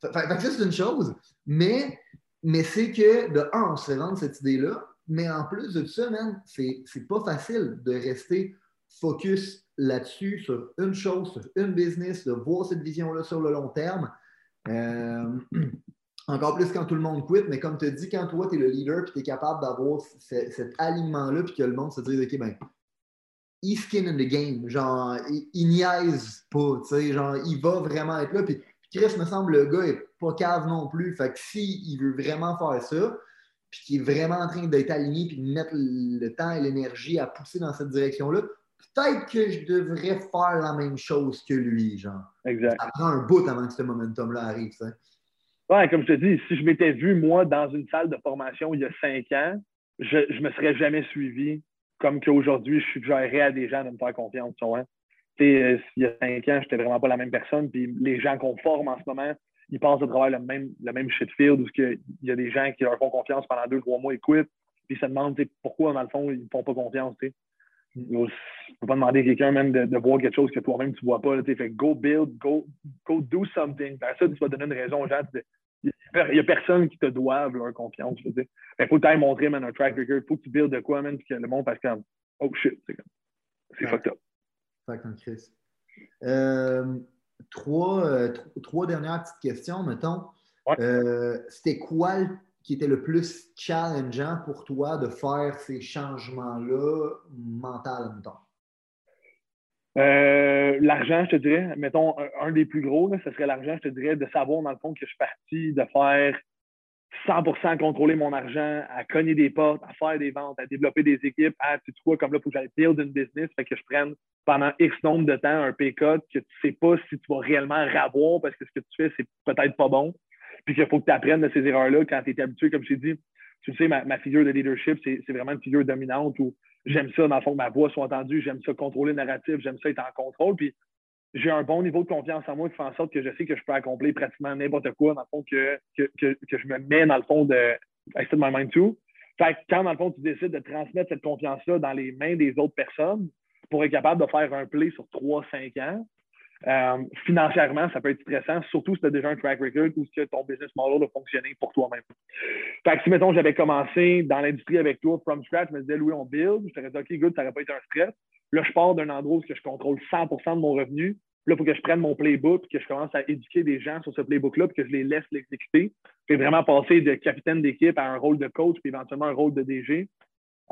Fait, que c'est une chose, mais, mais c'est que, de un, on se fait cette idée-là, mais en plus de ça, man, c'est pas facile de rester focus là-dessus, sur une chose, sur une business, de voir cette vision-là sur le long terme. Euh, [clears throat] encore plus quand tout le monde quitte, mais comme tu as dit, quand toi, tu es le leader et tu es capable d'avoir cet alignement-là, puis que le monde se dise, OK, ben, il skin in the game. Genre, il, il niaise pas, tu sais, genre, il va vraiment être là. Puis Chris, me semble, le gars n'est pas cave non plus. Fait que s'il veut vraiment faire ça, puis qu'il est vraiment en train d'être aligné puis de mettre le temps et l'énergie à pousser dans cette direction-là, peut-être que je devrais faire la même chose que lui, genre. Exact. Ça prend un bout avant que ce momentum-là arrive, ça. Ouais, comme je te dis, si je m'étais vu, moi, dans une salle de formation il y a cinq ans, je ne me serais jamais suivi comme qu'aujourd'hui, je suggérerais à des gens de me faire confiance. Tu? Euh, il y a cinq ans, je n'étais vraiment pas la même personne. Puis les gens qu'on forme en ce moment, ils passent à travers le même, le même shit field où il y a des gens qui leur font confiance pendant deux, trois mois, ils quittent. Puis ils se demandent pourquoi, dans le fond, ils ne font pas confiance. Tu ne peux pas demander à quelqu'un même de, voir quelque chose que toi-même tu ne vois pas. fait go build, go, go do something. Par ça, tu vas donner une raison aux gens. Il n'y a personne qui te doit leur confiance. Il faut que tu ailles montrer man, un track record. Il faut que tu builds de quoi, même que le monde fasse comme Oh shit. C'est fucked up. Euh, trois, euh, trois dernières petites questions, mettons. Euh, c'était quoi qui était le plus challengeant pour toi de faire ces changements-là mentaux, mettons? L'argent, je te dirais, mettons, un, des plus gros, ce serait l'argent, je te dirais, de savoir dans le fond que je suis parti de faire 100% contrôler mon argent, à cogner des portes, à faire des ventes, à développer des équipes, à, tu vois, comme là, il faut que j'aille build une business, fait que je prenne pendant X nombre de temps un pay cut que tu ne sais pas si tu vas réellement ravoir parce que ce que tu fais, c'est peut-être pas bon. Puis qu'il faut que tu apprennes de ces erreurs-là quand tu es habitué, comme je t'ai dit. Tu sais, ma, figure de leadership, c'est vraiment une figure dominante où j'aime ça, dans le fond, que ma voix soit entendue, j'aime ça contrôler le narratif, j'aime ça être en contrôle. Puis j'ai un bon niveau de confiance en moi qui fait en sorte que je sais que je peux accomplir pratiquement n'importe quoi, dans le fond, que, je me mets dans le fond de I set my mind to. Fait que quand, dans le fond, tu décides de transmettre cette confiance-là dans les mains des autres personnes pour être capable de faire un play sur 3-5 ans, euh, financièrement, ça peut être stressant, surtout si tu as déjà un track record ou si ton business model a fonctionné pour toi-même. Fait que si, mettons, j'avais commencé dans l'industrie avec toi, from scratch, je me disais, Louis, on build, je t'aurais dit, OK, good, ça n'aurait pas été un stress. Là, je pars d'un endroit où je contrôle 100% de mon revenu. Là, il faut que je prenne mon playbook, que je commence à éduquer des gens sur ce playbook-là, puis que je les laisse l'exécuter. Puis vraiment passer de capitaine d'équipe à un rôle de coach, puis éventuellement un rôle de DG.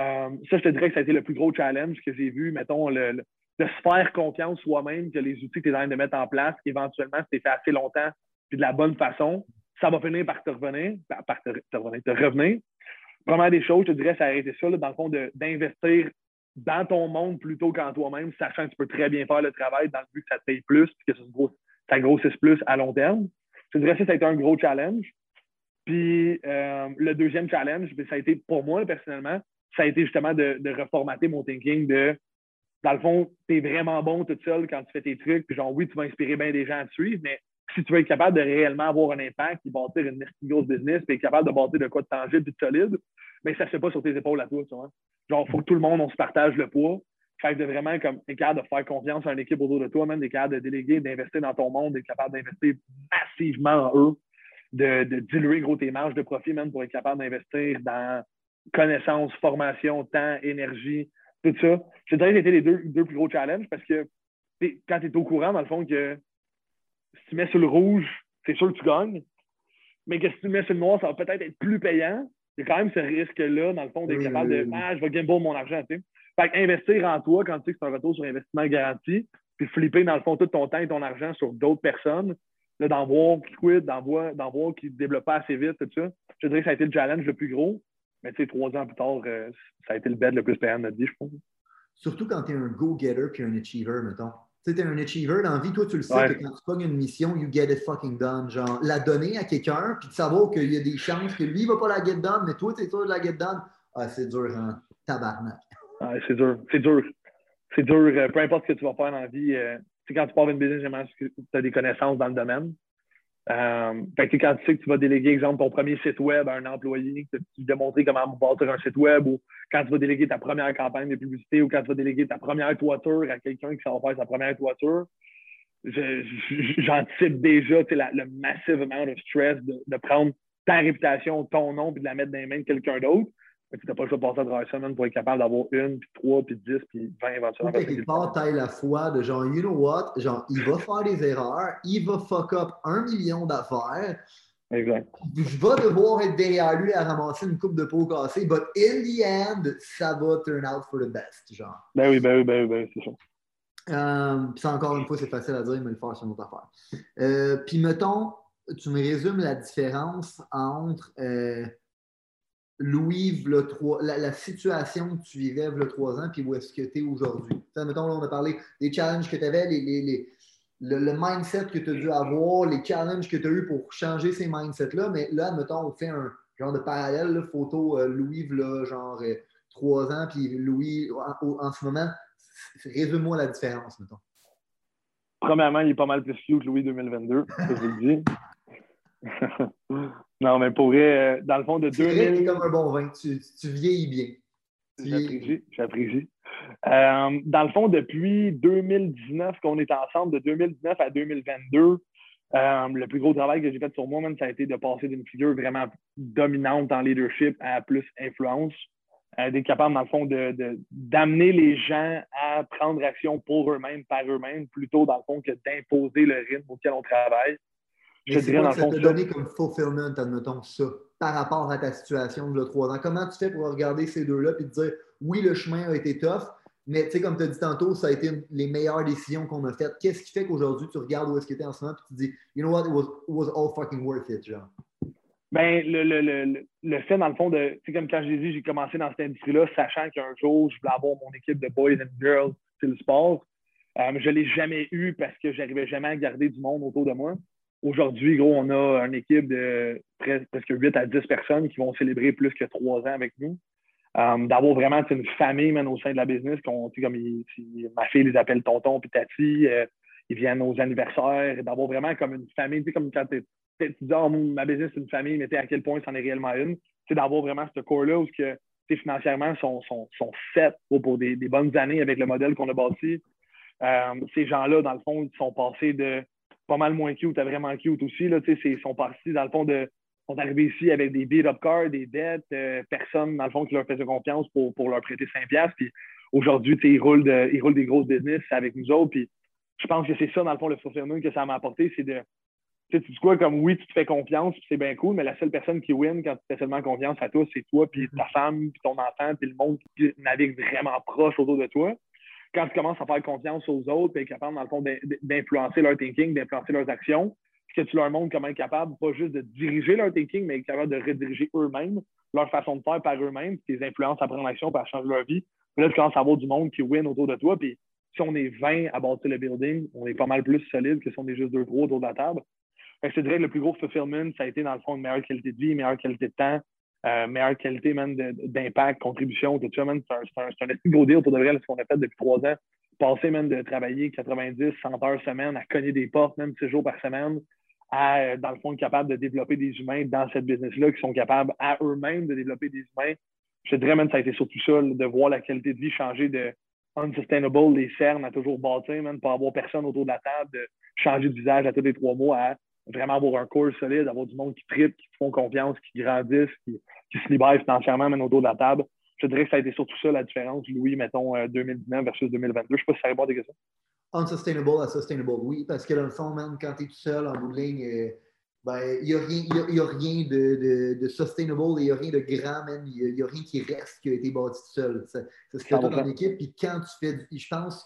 Euh, ça, je te dirais que ça a été le plus gros challenge que j'ai vu, mettons, le, de se faire confiance soi-même que les outils que tu es en train de mettre en place, éventuellement, si tu fait assez longtemps, puis de la bonne façon, ça va finir par te revenir, par te, revenir. Première des choses, je te dirais, ça a été ça, dans le fond, d'investir dans ton monde plutôt qu'en toi-même, sachant que tu peux très bien faire le travail dans le but que ça te paye plus, que ça grossisse plus à long terme. Je te dirais que ça a été un gros challenge. Puis euh, le deuxième challenge, ben, ça a été pour moi personnellement, ça a été justement de, reformater mon thinking de dans le fond, tu es vraiment bon tout seul quand tu fais tes trucs, puis genre oui, tu vas inspirer bien des gens à te suivre, mais si tu veux être capable de réellement avoir un impact et bâtir une grosse business, puis être capable de bâtir de quoi de tangible et de solide, mais ça ne se fait pas sur tes épaules à toi, tu vois. Genre, il faut que tout le monde, on se partage le poids. Fait de vraiment, comme, être capable de faire confiance à une équipe autour de toi, même des capable de déléguer, d'investir dans ton monde, d'être capable d'investir massivement en eux, de, diluer gros tes marges de profit, même pour être capable d'investir dans connaissances, formation, temps, énergie, tout ça. Je dirais que c'était les deux, deux plus gros challenges parce que quand tu es au courant, dans le fond, que si tu mets sur le rouge, c'est sûr que tu gagnes, mais que si tu mets sur le noir, ça va peut-être être plus payant il y a quand même ce risque-là, dans le fond, d'être capable de Ah, je vais gamble mon argent. Tu sais. Fait investir en toi quand tu sais que c'est un retour sur investissement garanti, puis flipper, dans le fond, tout ton temps et ton argent sur d'autres personnes, d'en voir qui quittent, d'en voir, voir qui ne développent pas assez vite, tout ça. Je dirais que ça a été le challenge le plus gros. Mais tu sais, trois ans plus tard, euh, ça a été le bed le plus payant de notre vie, je pense. Surtout quand tu es un go-getter puis un achiever, mettons. Tu sais, un achiever dans la vie, toi, tu le sais que quand tu pognes une mission, you get it fucking done. Genre, la donner à quelqu'un, puis de savoir qu'il y a des chances que lui, il va pas la get done, mais toi, tu es sûr de la get done. Ah, c'est dur, hein? Tabarnak. Ah, c'est dur. C'est dur. C'est dur. Euh, peu importe ce que tu vas faire dans la vie, euh, tu sais, quand tu pars d'une business, tu as des connaissances dans le domaine. Euh, fait que quand tu sais que tu vas déléguer, exemple, ton premier site web à un employé, que tu démontrer comment bâtir un site web, ou quand tu vas déléguer ta première campagne de publicité, ou quand tu vas déléguer ta première toiture à quelqu'un qui s'en faire sa première toiture, j'anticipe déjà le massive amount of stress de, prendre ta réputation, ton nom, puis de la mettre dans les mains de quelqu'un d'autre. Tu n'as pas le choix de passer à travers ça, pour être capable d'avoir une, puis trois, puis dix, puis vingt éventuellement. Fait qu'il part taille la foi de genre, you know what, genre, il va faire des erreurs, il va fuck up un million d'affaires. Exact. Je vais devoir être derrière lui à ramasser une coupe de peau cassée, but in the end, ça va turn out for the best, genre. Ben oui, ben oui, ben oui, ben c'est ça. Euh, puis encore une fois, c'est facile à dire, mais le faire, c'est une autre affaire. Euh, puis mettons, tu me résumes la différence entre euh, Louis, la, situation que tu vivais a trois ans, puis où est-ce que tu es aujourd'hui? Mettons, là, on a parlé des challenges que tu avais, les, le, mindset que tu as dû avoir, les challenges que tu as eu pour changer ces mindsets-là, mais là, mettons, on fait un genre de parallèle, photo euh, Louis, là, genre euh, trois ans, puis Louis en, ce moment. Résume-moi la différence, mettons. Premièrement, il est pas mal plus cute que Louis 2022, je vous le dis. [laughs] non, mais pour vrai, euh, dans le fond, de 2000. comme un bon vin, tu, tu vieillis bien. J'apprécie, j'apprécie. Euh, dans le fond, depuis 2019 qu'on est ensemble, de 2019 à 2022, euh, le plus gros travail que j'ai fait sur moi, même, ça a été de passer d'une figure vraiment dominante en leadership à plus influence. d'être capable, dans le fond, d'amener de, les gens à prendre action pour eux-mêmes, par eux-mêmes, plutôt, dans le fond, que d'imposer le rythme auquel on travaille. Je dirais, dans le fond, ça donné comme fulfillment, admettons, ça, par rapport à ta situation de trois ans? Comment tu fais pour regarder ces deux-là et te dire, oui, le chemin a été tough, mais tu sais, comme tu as dit tantôt, ça a été les meilleures décisions qu'on a faites. Qu'est-ce qui fait qu'aujourd'hui, tu regardes où est-ce que tu es en ce moment et tu te dis, you know what, it was, it was all fucking worth it, genre? Ben, le, le, le, le, fait, dans le fond, de, tu comme quand j'ai dit, j'ai commencé dans cette industrie-là, sachant qu'un jour, je voulais avoir mon équipe de boys and girls sur le sport. Euh, je ne l'ai jamais eu parce que j'arrivais jamais à garder du monde autour de moi. Aujourd'hui, gros, on a une équipe de presque 8 à 10 personnes qui vont célébrer plus que trois ans avec nous. Euh, d'avoir vraiment une famille même, au sein de la business, comme ma fille les appelle tonton puis tati, euh, ils viennent aux anniversaires, d'avoir vraiment comme une famille, comme quand tu dis oh, ma business c'est une famille, mais à quel point c'en est réellement une, d'avoir vraiment ce corps-là où que, financièrement sont, sont, sont pour, des, bonnes années avec le modèle qu'on a bâti. Euh, ces gens-là, dans le fond, ils sont passés de pas mal moins cute à vraiment cute aussi. Là, ils sont partis, dans le fond, de. sont arrivés ici avec des beat-up cars, des dettes, euh, personne, dans le fond, qui leur faisait confiance pour, pour leur prêter 5$. Puis aujourd'hui, ils roulent, de, ils roulent des grosses business avec nous autres. Puis je pense que c'est ça, dans le fond, le fulfillment que ça m'a apporté, c'est de. Tu sais, tu dis quoi, comme oui, tu te fais confiance, c'est bien cool, mais la seule personne qui win quand tu fais seulement confiance à toi, c'est toi, puis ta femme, puis ton enfant, puis le monde qui navigue vraiment proche autour de toi. Quand tu commences à faire confiance aux autres, puis être capable, dans le fond, d'influencer leur thinking, d'influencer leurs actions, que tu leur montres comment être capable, pas juste de diriger leur thinking, mais capable de rediriger eux-mêmes, leur façon de faire par eux-mêmes, tes influences à prendre l'action, pour changer leur vie. Puis là, tu commences à avoir du monde qui win autour de toi, puis si on est 20 à bâtir le building, on est pas mal plus solide que si on est juste deux gros autour de la table. Fait que je dirais que le plus gros fulfillment, ça a été dans le fond une meilleure qualité de vie, meilleure qualité de temps, euh, meilleure qualité d'impact, contribution, tout ça. C'est un, un, gros deal pour de vrai, ce qu'on a fait depuis trois ans. Passer même de travailler 90, 100 heures semaine à cogner des portes, même six jours par semaine, à, euh, dans le fond, être capable de développer des humains dans cette business-là qui sont capables à eux-mêmes de développer des humains. Je dirais même que ça a été surtout ça, de voir la qualité de vie changer de unsustainable, les cernes à toujours bâtir, même, pas avoir personne autour de la table, de changer de visage à tous les trois mois, vraiment avoir un corps solide, avoir du monde qui tripe, qui font confiance, qui grandissent, qui, se libèrent financièrement, même autour de la table. Je dirais que ça a été surtout ça la différence, Louis, mettons, 2019 euh, versus 2022. Je ne sais pas si ça répond à des questions. Unsustainable à sustainable, oui, parce que dans le fond, même quand tu es tout seul en bout de ligne, euh, ben, il n'y a, rien, a, rien de, de, de sustainable, il n'y a rien de grand, il n'y a, rien qui reste qui a été bâti tout seul. Ça, ça se fait tout en équipe. Puis quand tu fais, je pense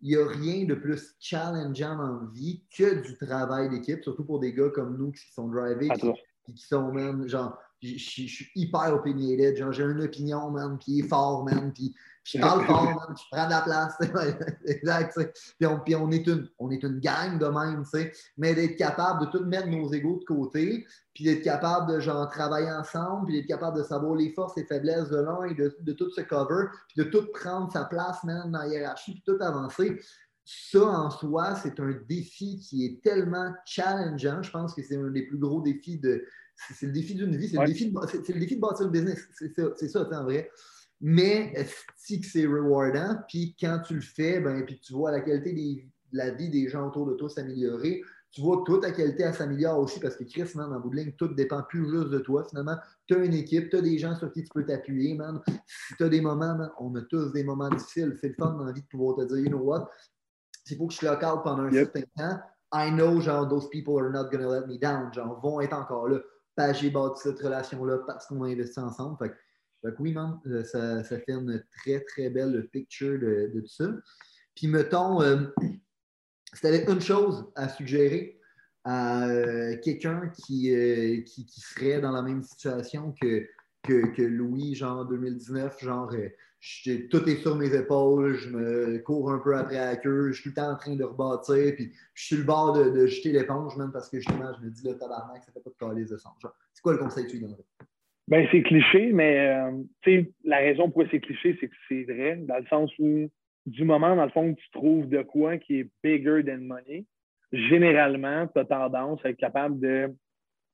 qu'il n'y a rien de plus challengeant la vie que du travail d'équipe, surtout pour des gars comme nous qui sont drivés, qui, qui, sont même, genre, je suis hyper opinionated, genre, j'ai une opinion, man, qui est fort, man, puis je parle fort, [laughs] man, je prends de la place, [laughs] exact, puis, on, puis on, est une, on est une gang de même, tu sais, mais d'être capable de tout mettre nos égaux de côté, puis d'être capable de, genre, travailler ensemble, puis d'être capable de savoir les forces et faiblesses de l'un et de, de, tout se cover, puis de tout prendre sa place, man, dans la hiérarchie, puis tout avancer. Ça en soi, c'est un défi qui est tellement challengeant. Je pense que c'est un des plus gros défis de, c'est le défi d'une vie, c'est le, défi de, le défi de bâtir le business. C'est ça, en vrai. Mais si c'est rewardant, puis quand tu le fais, ben, puis tu vois la qualité de la vie des gens autour de toi s'améliorer, tu vois que toi, ta qualité s'améliore aussi parce que Chris, man, en bout de ligne, tout dépend plus juste de toi. Finalement, tu as une équipe, tu as des gens sur qui tu peux t'appuyer, man. Si tu as des moments, on a tous des moments difficiles. C'est le fun dans la vie de pouvoir te dire, you know what, s'il faut que je local pendant un certain temps, I know, genre, those people are not going to let me down. Genre, vont être encore là j'ai bâti cette relation-là parce qu'on a investi ensemble. Fait, oui, man, euh, ça, ça, fait une très, très belle picture de, tout ça. Puis, mettons, euh, si tu avais une chose à suggérer à euh, quelqu'un qui, qui, qui, serait dans la même situation que, que, que Louis, genre 2019, genre tout est sur mes épaules, je me cours un peu après la queue, je suis tout le temps en train de rebâtir, puis je suis le bord de, jeter l'éponge, même parce que justement, je me dis, le tabarnak, ça fait pas de calice de sang. C'est quoi le conseil que tu donnerais? Ben, c'est cliché, mais euh, la raison pourquoi c'est cliché, c'est que c'est vrai, dans le sens où, du moment, dans le fond, tu trouves de quoi qui est bigger than money, généralement, tu as tendance à être capable de,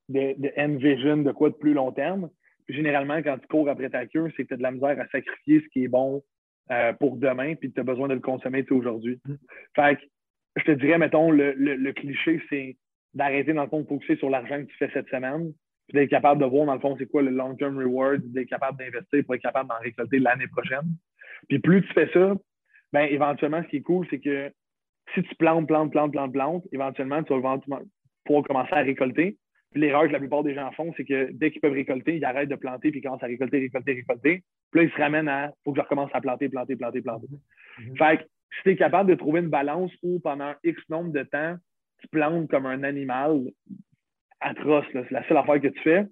de, de envision de quoi de plus long terme généralement, quand tu cours après ta queue, c'est que tu as de la misère à sacrifier ce qui est bon euh, pour demain, puis tu as besoin de le consommer aujourd'hui. Mm. Fait que, je te dirais, mettons, le, cliché, c'est d'arrêter, dans le fond, de focuser sur l'argent que tu fais cette semaine, puis d'être capable de voir, dans le fond, c'est quoi le long-term reward, d'être capable d'investir pour être capable d'en récolter l'année prochaine. Puis plus tu fais ça, ben éventuellement, ce qui est cool, c'est que si tu plantes, plantes, plantes, plantes, plantes, éventuellement, tu vas pouvoir commencer à récolter l'erreur que la plupart des gens font, c'est que dès qu'ils peuvent récolter, ils arrêtent de planter puis ils commencent à récolter, récolter, récolter. Puis là, ils se ramènent à faut que je recommence à planter, planter, planter, planter. Mm-hmm. Fait que si tu es capable de trouver une balance où pendant X nombre de temps, tu plantes comme un animal atroce, c'est la seule affaire que tu fais,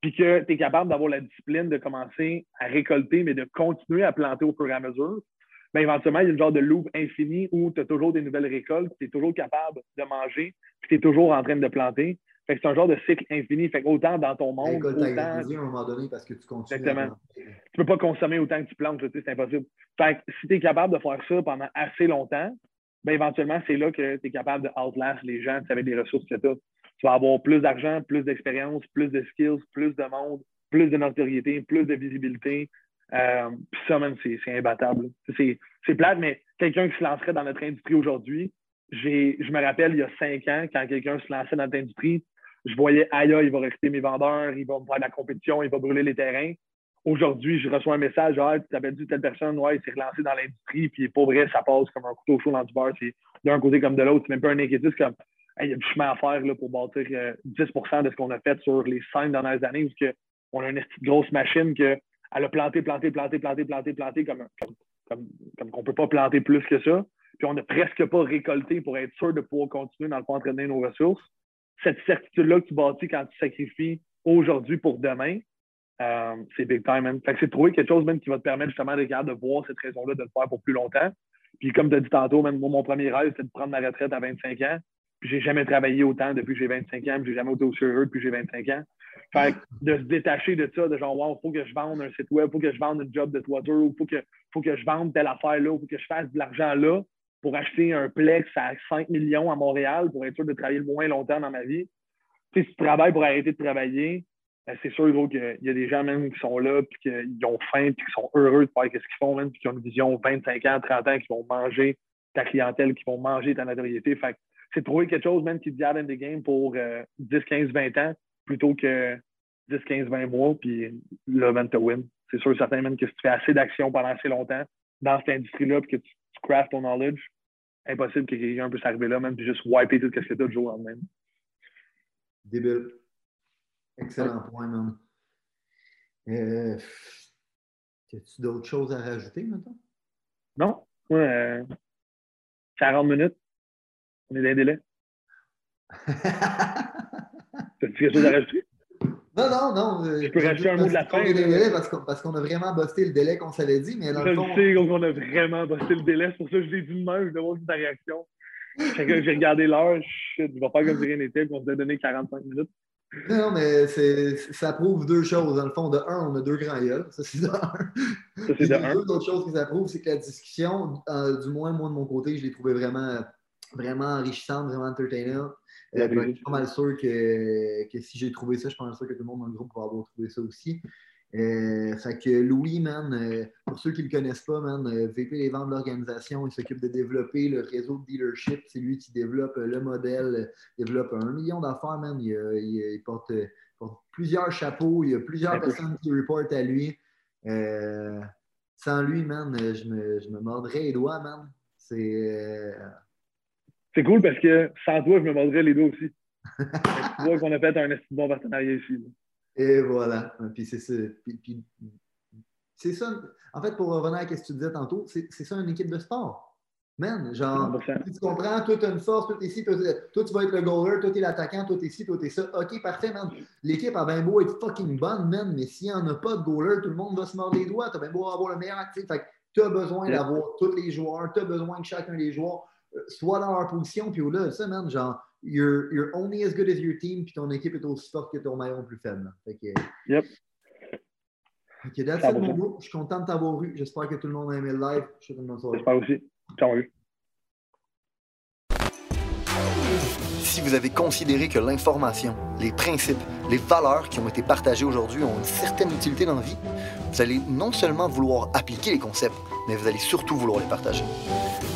puis que tu es capable d'avoir la discipline de commencer à récolter, mais de continuer à planter au fur et à mesure, bien, éventuellement, il y a une genre de loop infini où tu as toujours des nouvelles récoltes, tu es toujours capable de manger, puis tu es toujours en train de planter. Fait que c'est un genre de cycle infini. Fait autant dans ton monde. autant... à un moment donné parce que tu continues. Exactement. Tu peux pas consommer autant que tu plantes, c'est impossible. Fait que si tu es capable de faire ça pendant assez longtemps, ben éventuellement, c'est là que tu es capable de outlast les gens avec les ressources que tu as. Tu vas avoir plus d'argent, plus d'expérience, plus de skills, plus de monde, plus de notoriété, plus de visibilité. Euh, puis ça, même, c'est imbattable. C'est plate, mais quelqu'un qui se lancerait dans notre industrie aujourd'hui, je me rappelle il y a cinq ans, quand quelqu'un se lançait dans notre industrie, je voyais, aïe, il va recruter mes vendeurs, il va me faire de la compétition, il va brûler les terrains. aujourd'hui, je reçois un message, genre, tu t'avais dit telle personne, ouais, il s'est relancé dans l'industrie, puis pour vrai, ça passe comme un couteau chaud dans du beurre. C'est d'un côté comme de l'autre. C'est même pas un inquiétude, comme, il y a du chemin à faire là, pour bâtir 10% euh, de ce qu'on a fait sur les cinq dernières années, parce qu'on a une grosse machine que elle a planté, planté, planté, planté, planté, planté, comme, comme, comme, qu'on ne peut pas planter plus que ça. Puis on n'a presque pas récolté pour être sûr de pouvoir continuer dans le fond entraîner nos ressources. Cette certitude-là que tu bâtis quand tu sacrifies aujourd'hui pour demain, euh, c'est big time, man. Fait que c'est trouver quelque chose même qui va te permettre justement de, de voir cette raison-là, de le faire pour plus longtemps. Puis comme tu as dit tantôt, même moi, mon premier rêve, c'était de prendre ma retraite à 25 ans. Puis j'ai jamais travaillé autant depuis que j'ai 25 ans, puis j'ai jamais été aussi heureux depuis que j'ai 25 ans. Fait de se détacher de ça, de genre, wow, faut que je vende un site web, faut que je vende un job de toiture, ou faut que, faut que je vende telle affaire-là, faut que je fasse de l'argent là pour acheter un plex à 5 millions à Montréal pour être sûr de travailler le moins longtemps dans ma vie. Tu sais, si tu travailles pour arrêter de travailler, ben, c'est sûr qu'il y a des gens même qui sont là, puis qu'ils ont faim, puis qui sont heureux de faire ce qu'ils font, même, puis qui ont une vision 25 ans, 30 ans, qui vont manger ta clientèle, qui vont manger ta notoriété. Fait c'est trouver quelque chose même qui te garde in the game pour 10, 15, 20 ans, plutôt que 10, 15, 20 mois, puis le event to win. C'est sûr, certain même que si tu fais assez d'actions pendant assez longtemps dans cette industrie-là, puis que tu, crafts ton knowledge, impossible que quelqu'un puisse arriver là, même, puis juste wiper tout ce que tu as jour au lendemain. Débile. Excellent point, man. Euh, As-tu d'autres choses à rajouter maintenant? Non. Ouais, 40 minutes. On est dans un délai. [laughs] T'as-tu quelque chose à rajouter? Non, non, non. Euh, je peux rajouter un mot de la fin. parce qu'on a vraiment bossé le délai qu'on s'avait dit, mais dans je le fond... sais qu'on a vraiment bossé le délai, c'est pour ça que je l'ai dit de même, je vais voir ta réaction. J'ai regardé l'heure, je vais faire comme si rien n'était, qu'on s'était donné 45 minutes. Non, mais ça prouve deux choses. Dans le fond, de un, on a deux grands yeux. Ça, c'est de un. Ça, c'est de un. Deux autres choses que ça prouve, c'est que la discussion, euh, du moins, moi, de mon côté, je l'ai trouvé vraiment, vraiment enrichissante, vraiment entertainant. Euh, je suis pas mal sûr que, que si j'ai trouvé ça, je pense que tout le monde dans le groupe va avoir trouvé ça aussi. Euh, fait que Louis, man, euh, pour ceux qui ne le connaissent pas, man, euh, VP des ventes de l'organisation, il s'occupe de développer le réseau de dealership. C'est lui qui développe le modèle, développe un million d'affaires, man. Il, porte, plusieurs chapeaux, il y a plusieurs personnes qui reportent à lui. sans lui, man, je me, je me mordrais les doigts, man. C'est. C'est cool parce que sans toi, je me mordrais les doigts aussi. [laughs] tu vois qu'on a fait un bon partenariat ici. Et voilà. Puis c'est ça. c'est ça. En fait, pour revenir à ce que tu disais tantôt, c'est ça une équipe de sport. Man, genre, tu comprends, toi, tu une force, toi, tu es ici, toi, tu vas être le goaler, toi, tu es l'attaquant, toi, tu es ici, toi, tu es ça. OK, parfait, man. L'équipe a bien beau être fucking bonne, man, mais s'il n'y en a pas de goaler, tout le monde va se mordre les doigts. Tu as bien beau avoir le meilleur actif. Fait tu as besoin d'avoir tous les joueurs, tu as besoin que chacun des joueurs soit dans leur position, puis au-delà ça, man, genre, you're, you're only as good as your team, puis ton équipe est aussi forte que ton maillon plus faible. Fait que, yep. Ok, that's it, mon bro. Je suis content de t'avoir vu. J'espère que tout le monde a aimé le live. Je suis J'espère aussi. Ciao, Si vous avez considéré que l'information, les principes, les valeurs qui ont été partagées aujourd'hui ont une certaine utilité dans la vie, vous allez non seulement vouloir appliquer les concepts, mais vous allez surtout vouloir les partager